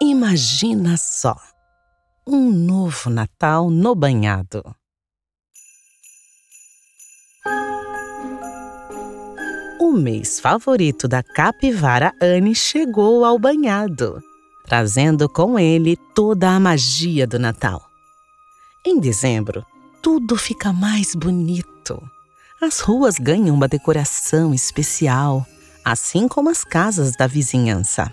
Imagina só! Um novo Natal no banhado. O mês favorito da capivara Anne chegou ao banhado, trazendo com ele toda a magia do Natal. Em dezembro, tudo fica mais bonito. As ruas ganham uma decoração especial, assim como as casas da vizinhança.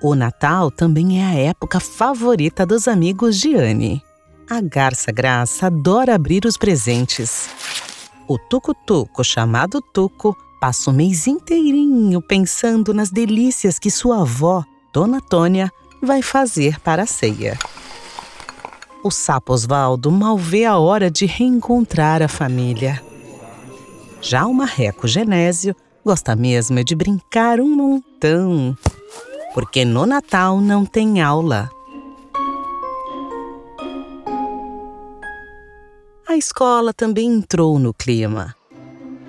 O Natal também é a época favorita dos amigos de Anne. A garça Graça adora abrir os presentes. O tucutuco, chamado Tuco, passa o mês inteirinho pensando nas delícias que sua avó, Dona Tônia, vai fazer para a ceia. O sapo Osvaldo mal vê a hora de reencontrar a família. Já o marreco Genésio gosta mesmo de brincar um montão porque no Natal não tem aula. A escola também entrou no clima.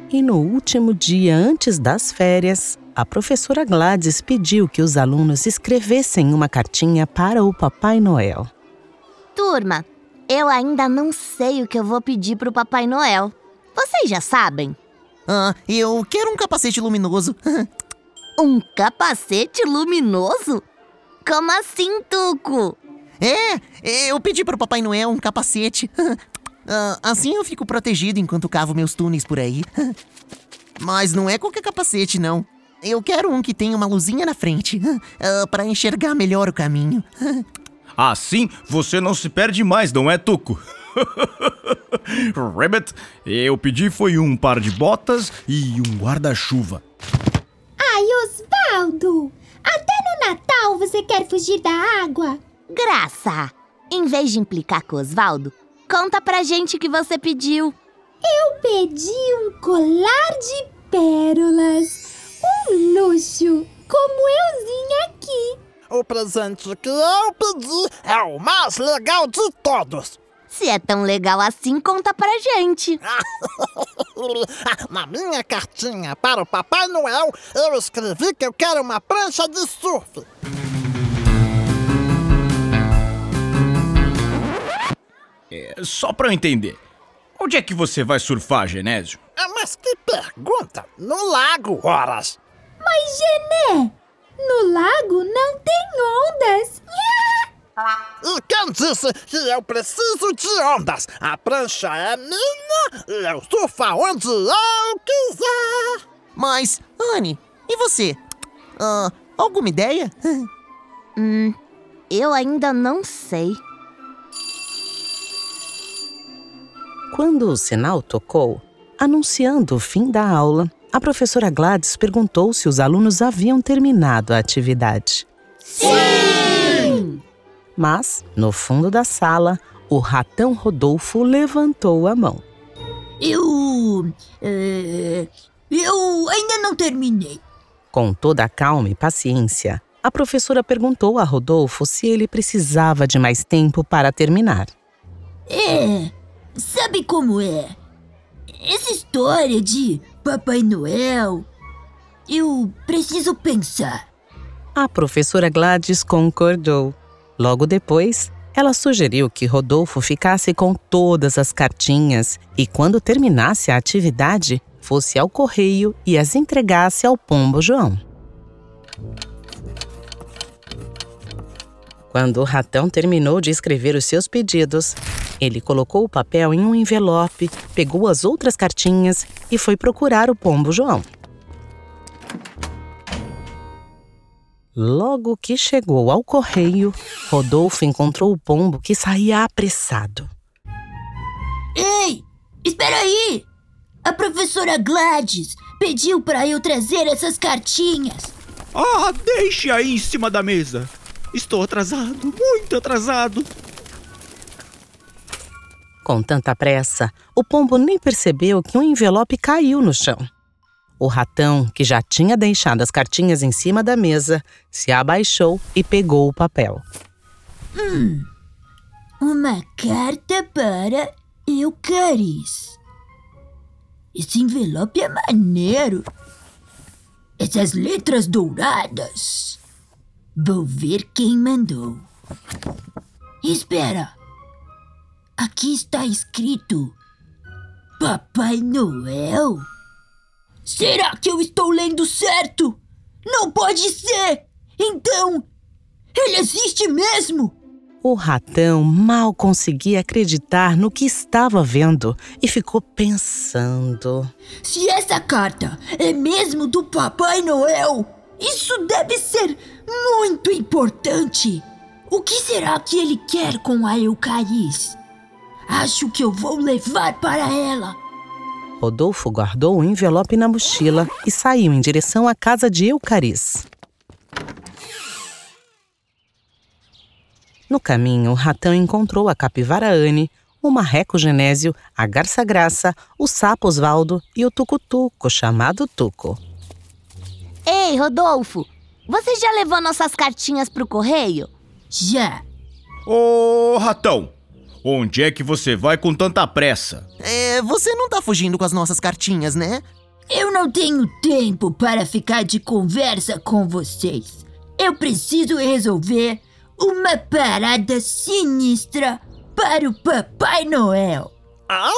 E no último dia antes das férias, a professora Gladys pediu que os alunos escrevessem uma cartinha para o Papai Noel. Turma, eu ainda não sei o que eu vou pedir para o Papai Noel. Vocês já sabem? Ah, eu quero um capacete luminoso. Um capacete luminoso? Como assim, Tuco? É, eu pedi para o Papai Noel um capacete. Uh, assim eu fico protegido enquanto cavo meus túneis por aí. Mas não é qualquer capacete, não. Eu quero um que tenha uma luzinha na frente, uh, para enxergar melhor o caminho. Assim você não se perde mais, não é, Tuco? Rabbit, eu pedi foi um par de botas e um guarda-chuva. Osvaldo! Até no Natal você quer fugir da água? Graça! Em vez de implicar com Osvaldo, conta pra gente o que você pediu. Eu pedi um colar de pérolas. Um luxo, como euzinho aqui. O presente que eu pedi é o mais legal de todos. Se é tão legal assim, conta pra gente. Na minha cartinha para o Papai Noel, eu escrevi que eu quero uma prancha de surf. É, só pra eu entender. Onde é que você vai surfar, Genésio? Ah, mas que pergunta! No lago, horas! Mas, Gené, no lago não tem ondas. E quem disse que eu preciso de ondas? A prancha é minha eu surfo aonde eu quiser. Mas, Anne, e você? Uh, alguma ideia? hum, eu ainda não sei. Quando o sinal tocou, anunciando o fim da aula, a professora Gladys perguntou se os alunos haviam terminado a atividade. Sim! Mas, no fundo da sala, o ratão Rodolfo levantou a mão. Eu. É, eu ainda não terminei. Com toda a calma e paciência, a professora perguntou a Rodolfo se ele precisava de mais tempo para terminar. É, sabe como é? Essa história de Papai Noel. Eu preciso pensar. A professora Gladys concordou. Logo depois, ela sugeriu que Rodolfo ficasse com todas as cartinhas e, quando terminasse a atividade, fosse ao correio e as entregasse ao pombo João. Quando o ratão terminou de escrever os seus pedidos, ele colocou o papel em um envelope, pegou as outras cartinhas e foi procurar o pombo João. Logo que chegou ao correio, Rodolfo encontrou o pombo que saía apressado. Ei, espera aí! A professora Gladys pediu para eu trazer essas cartinhas. Ah, deixe aí em cima da mesa. Estou atrasado, muito atrasado. Com tanta pressa, o pombo nem percebeu que um envelope caiu no chão. O ratão, que já tinha deixado as cartinhas em cima da mesa, se abaixou e pegou o papel. Hum, uma carta para Eucaris. Esse envelope é maneiro. Essas letras douradas. Vou ver quem mandou. Espera! Aqui está escrito Papai Noel? Será que eu estou lendo certo? Não pode ser! Então, ele existe mesmo! O ratão mal conseguia acreditar no que estava vendo e ficou pensando. Se essa carta é mesmo do Papai Noel, isso deve ser muito importante. O que será que ele quer com a Eucaris? Acho que eu vou levar para ela. Rodolfo guardou o envelope na mochila e saiu em direção à casa de Eucaris. No caminho, o ratão encontrou a capivara Anne, o marreco Genésio, a garça Graça, o sapo Osvaldo e o tucutuco chamado Tuco. Ei, Rodolfo, você já levou nossas cartinhas pro correio? Já. Ô, ratão, onde é que você vai com tanta pressa? É, você não tá fugindo com as nossas cartinhas, né? Eu não tenho tempo para ficar de conversa com vocês. Eu preciso resolver uma parada sinistra para o Papai Noel. Ah?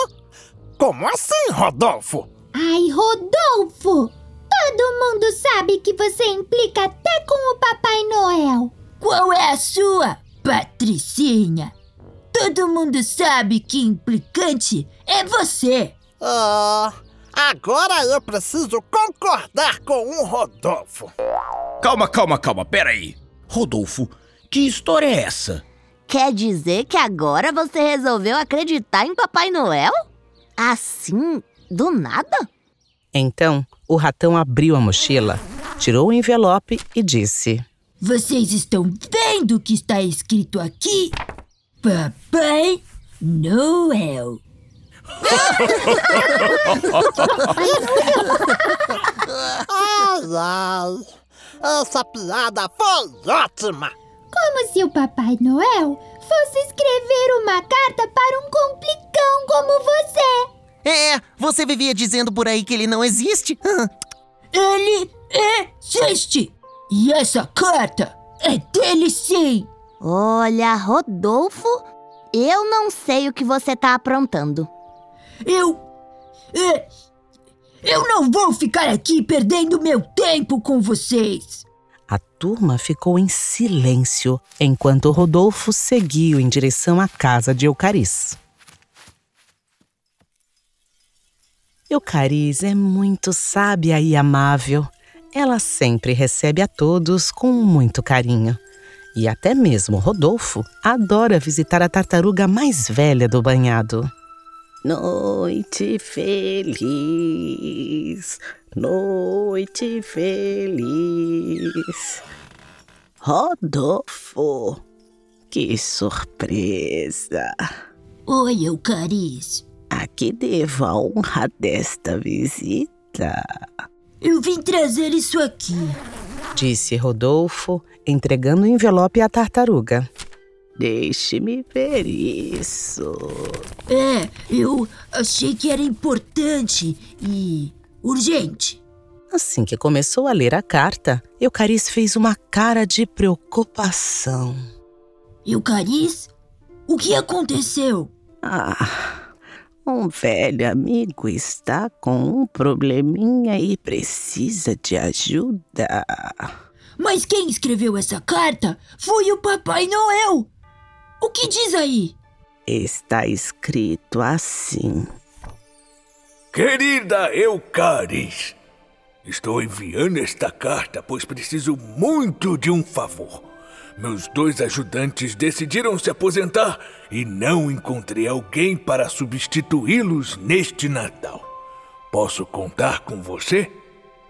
Como assim, Rodolfo? Ai, Rodolfo! Todo mundo sabe que você implica até com o Papai Noel. Qual é a sua, Patricinha? Todo mundo sabe que implicante é você. Ah, agora eu preciso concordar com o Rodolfo. Calma, calma, calma, peraí. Rodolfo, que história é essa? Quer dizer que agora você resolveu acreditar em Papai Noel? Assim, do nada? Então, o ratão abriu a mochila, tirou o envelope e disse: Vocês estão vendo o que está escrito aqui? Papai Noel. Ai, ai, essa piada foi ótima. Como se o Papai Noel fosse escrever uma carta para um complicão como você. É, você vivia dizendo por aí que ele não existe. Ele existe! E essa carta é dele sim! Olha, Rodolfo, eu não sei o que você tá aprontando. Eu. é, eu não vou ficar aqui perdendo meu tempo com vocês! A turma ficou em silêncio enquanto Rodolfo seguiu em direção à casa de Eucaris. Eucaris é muito sábia e amável. Ela sempre recebe a todos com muito carinho. E até mesmo Rodolfo adora visitar a tartaruga mais velha do banhado. Noite feliz, noite feliz. Rodolfo, que surpresa! Oi, Eucaris. A que devo a honra desta visita? Eu vim trazer isso aqui. Disse Rodolfo, entregando o envelope à tartaruga. Deixe-me ver isso. É, eu achei que era importante e urgente. Assim que começou a ler a carta, Eucaris fez uma cara de preocupação. Eucaris? O que aconteceu? Ah, um velho amigo está com um probleminha e precisa de ajuda. Mas quem escreveu essa carta foi o Papai Noel. O que diz aí? Está escrito assim. Querida Eucaris, estou enviando esta carta pois preciso muito de um favor. Meus dois ajudantes decidiram se aposentar e não encontrei alguém para substituí-los neste Natal. Posso contar com você?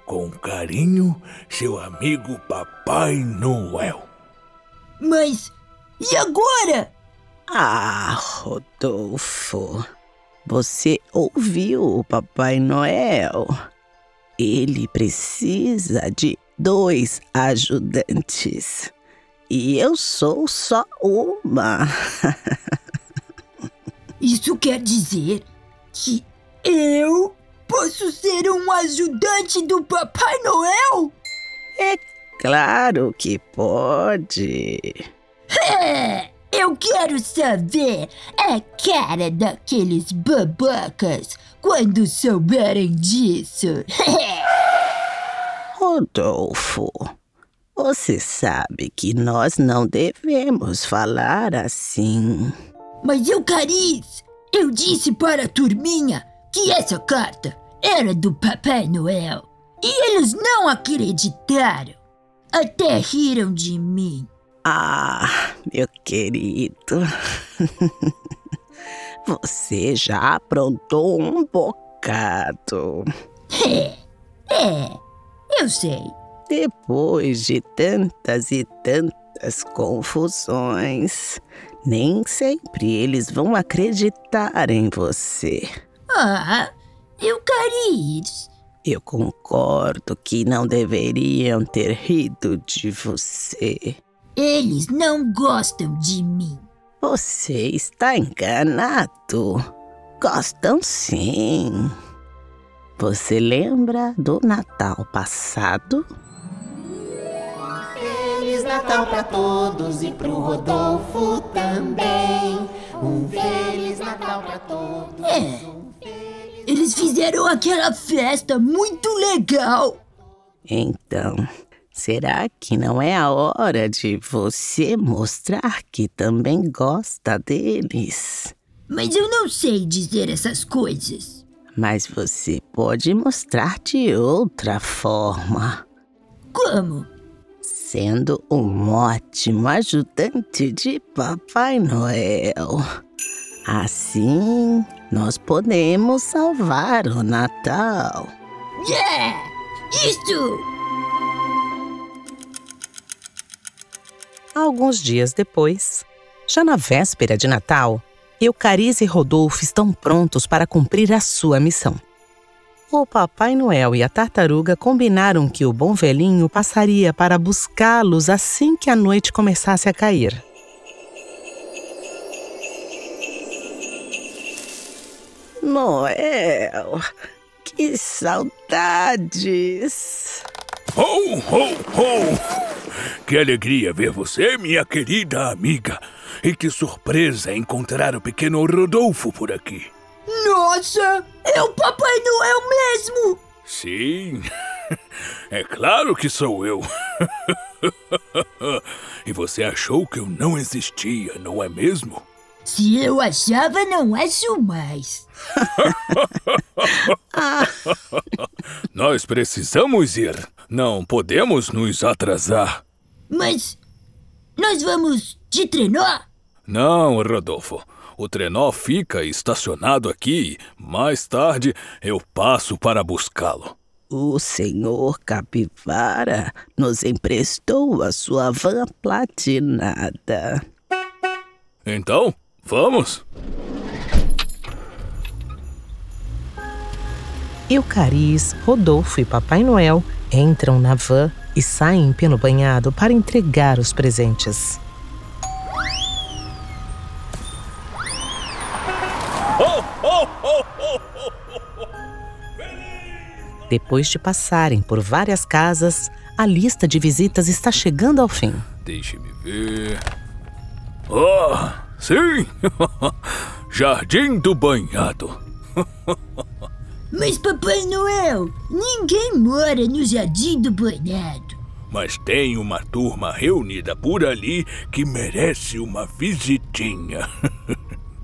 Com carinho, seu amigo Papai Noel. Mas e agora? Ah, Rodolfo, você ouviu o Papai Noel? Ele precisa de dois ajudantes. E eu sou só uma. Isso quer dizer que eu posso ser um ajudante do Papai Noel? É claro que pode. É, eu quero saber a cara daqueles babacas quando souberem disso. Rodolfo, você sabe que nós não devemos falar assim. Mas Eucariz, eu disse para a turminha que essa carta era do Papai Noel. E eles não acreditaram. Até riram de mim. Ah, meu querido. Você já aprontou um bocado. É, é, eu sei. Depois de tantas e tantas confusões, nem sempre eles vão acreditar em você. Ah, Eucarides, Eu concordo que não deveriam ter rido de você. eles não gostam de mim. Você está enganado. Gostam sim. Você lembra do Natal passado? Feliz Natal pra todos e pro Rodolfo também. Um Feliz Natal pra todos. É, eles fizeram aquela festa muito legal. Então, será que não é a hora de você mostrar que também gosta deles? Mas eu não sei dizer essas coisas. Mas você pode mostrar de outra forma, Como? Sendo um ótimo ajudante de Papai Noel. Assim, nós podemos salvar o Natal. Yeah! Isso! Alguns dias depois, já na véspera de Natal, Eucariz e Rodolfo estão prontos para cumprir a sua missão. O Papai Noel e a tartaruga combinaram que o bom velhinho passaria para buscá-los assim que a noite começasse a cair. Noel, que saudades! Ho, ho, ho! Que alegria ver você, minha querida amiga. E que surpresa encontrar o pequeno Rodolfo por aqui. Nossa! É o Papai Noel mesmo! Sim, é claro que sou eu. E você achou que eu não existia, não é mesmo? Se eu achava, não acho mais. Nós precisamos ir. Não podemos nos atrasar. Mas nós vamos de trenó? Não, Rodolfo. O trenó fica estacionado aqui. Mais tarde eu passo para buscá-lo. O senhor Capivara nos emprestou a sua van platinada. Então, vamos? Eucariz, Rodolfo e Papai Noel entram na van e saem em pelo banhado para entregar os presentes. Depois de passarem por várias casas, a lista de visitas está chegando ao fim. Deixe-me ver. Oh, sim! Jardim do Banhado. Mas Papai Noel, ninguém mora no Jardim do Banhado. Mas tem uma turma reunida por ali que merece uma visitinha.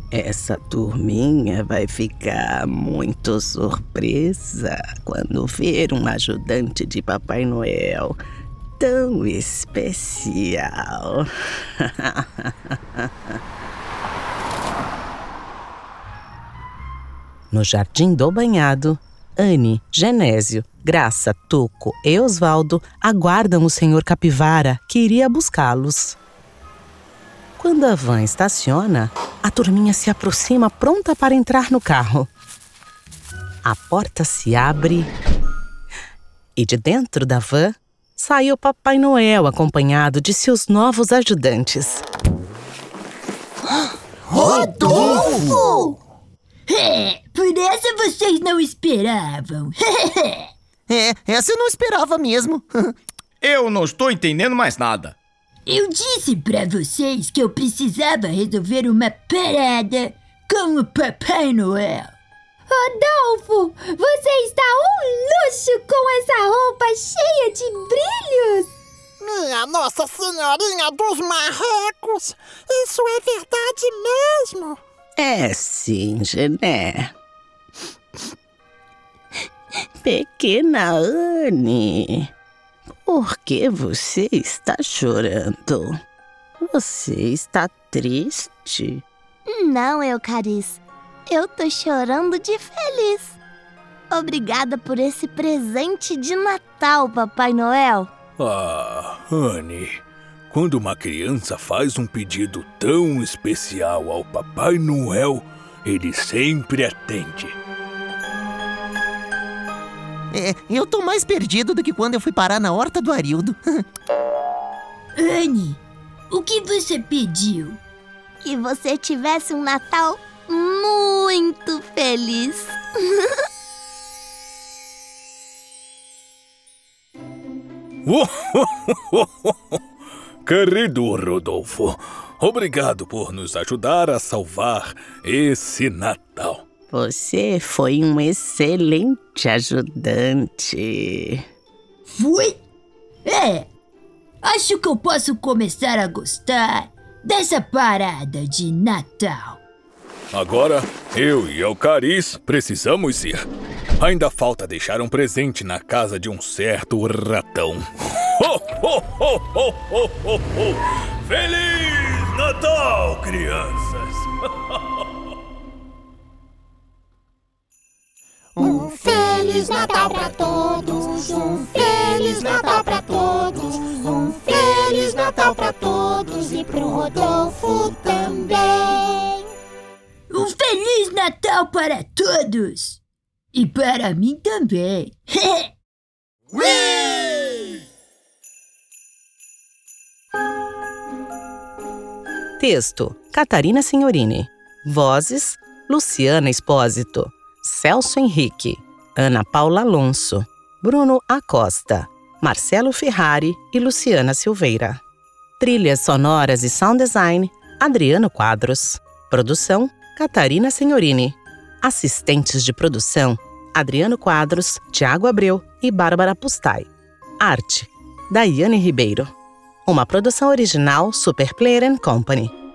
Essa turminha vai ficar muito surpresa quando ver um ajudante de Papai Noel tão especial. No Jardim do Banhado, Anne, Genésio, Graça, Tuco e Osvaldo aguardam o senhor Capivara que iria buscá-los. Quando a van estaciona, a turminha se aproxima pronta para entrar no carro. A porta se abre e de dentro da van sai o Papai Noel acompanhado de seus novos ajudantes. Rodolfo! É, por essa vocês não esperavam. É, essa eu não esperava mesmo. Eu não estou entendendo mais nada. Eu disse pra vocês que eu precisava resolver uma parada com o Papai Noel. Rodolfo, você está um luxo com essa roupa cheia de brilhos. Minha Nossa Senhorinha dos Marrecos! Isso é verdade mesmo! É sim, Gené. Pequena Anne, por que você está chorando? Você está triste? Não, Eucaris. Eu tô chorando de feliz. Obrigada por esse presente de Natal, Papai Noel. Ah, Anne, quando uma criança faz um pedido tão especial ao Papai Noel, ele sempre atende. É, eu tô mais perdido do que quando eu fui parar na horta do Arildo. Anne, o que você pediu? Que você tivesse um Natal muito feliz. Querido Rodolfo, obrigado por nos ajudar a salvar esse Natal. Você foi um excelente ajudante. Fui? É. Acho que eu posso começar a gostar dessa parada de Natal. Agora, eu e Eucaris precisamos ir. Ainda falta deixar um presente na casa de um certo ratão. Ho, ho, ho, ho, ho, ho, ho. Feliz Natal, crianças! Feliz Natal pra todos! Um Feliz Natal pra todos! Um Feliz Natal pra todos e pro Rodolfo também! Um Feliz Natal para todos! E para mim também! Texto: Catarina Signorini. Vozes: Luciana Espósito, Celso Henrique, Ana Paula Alonso, Bruno Acosta, Marcelo Ferrari e Luciana Silveira. Trilhas sonoras e sound design: Adriano Quadros. Produção: Catarina Signorini. Assistentes de produção: Adriano Quadros, Tiago Abreu e Bárbara Pustai. Arte: Daiane Ribeiro. Uma produção original Super Player Company.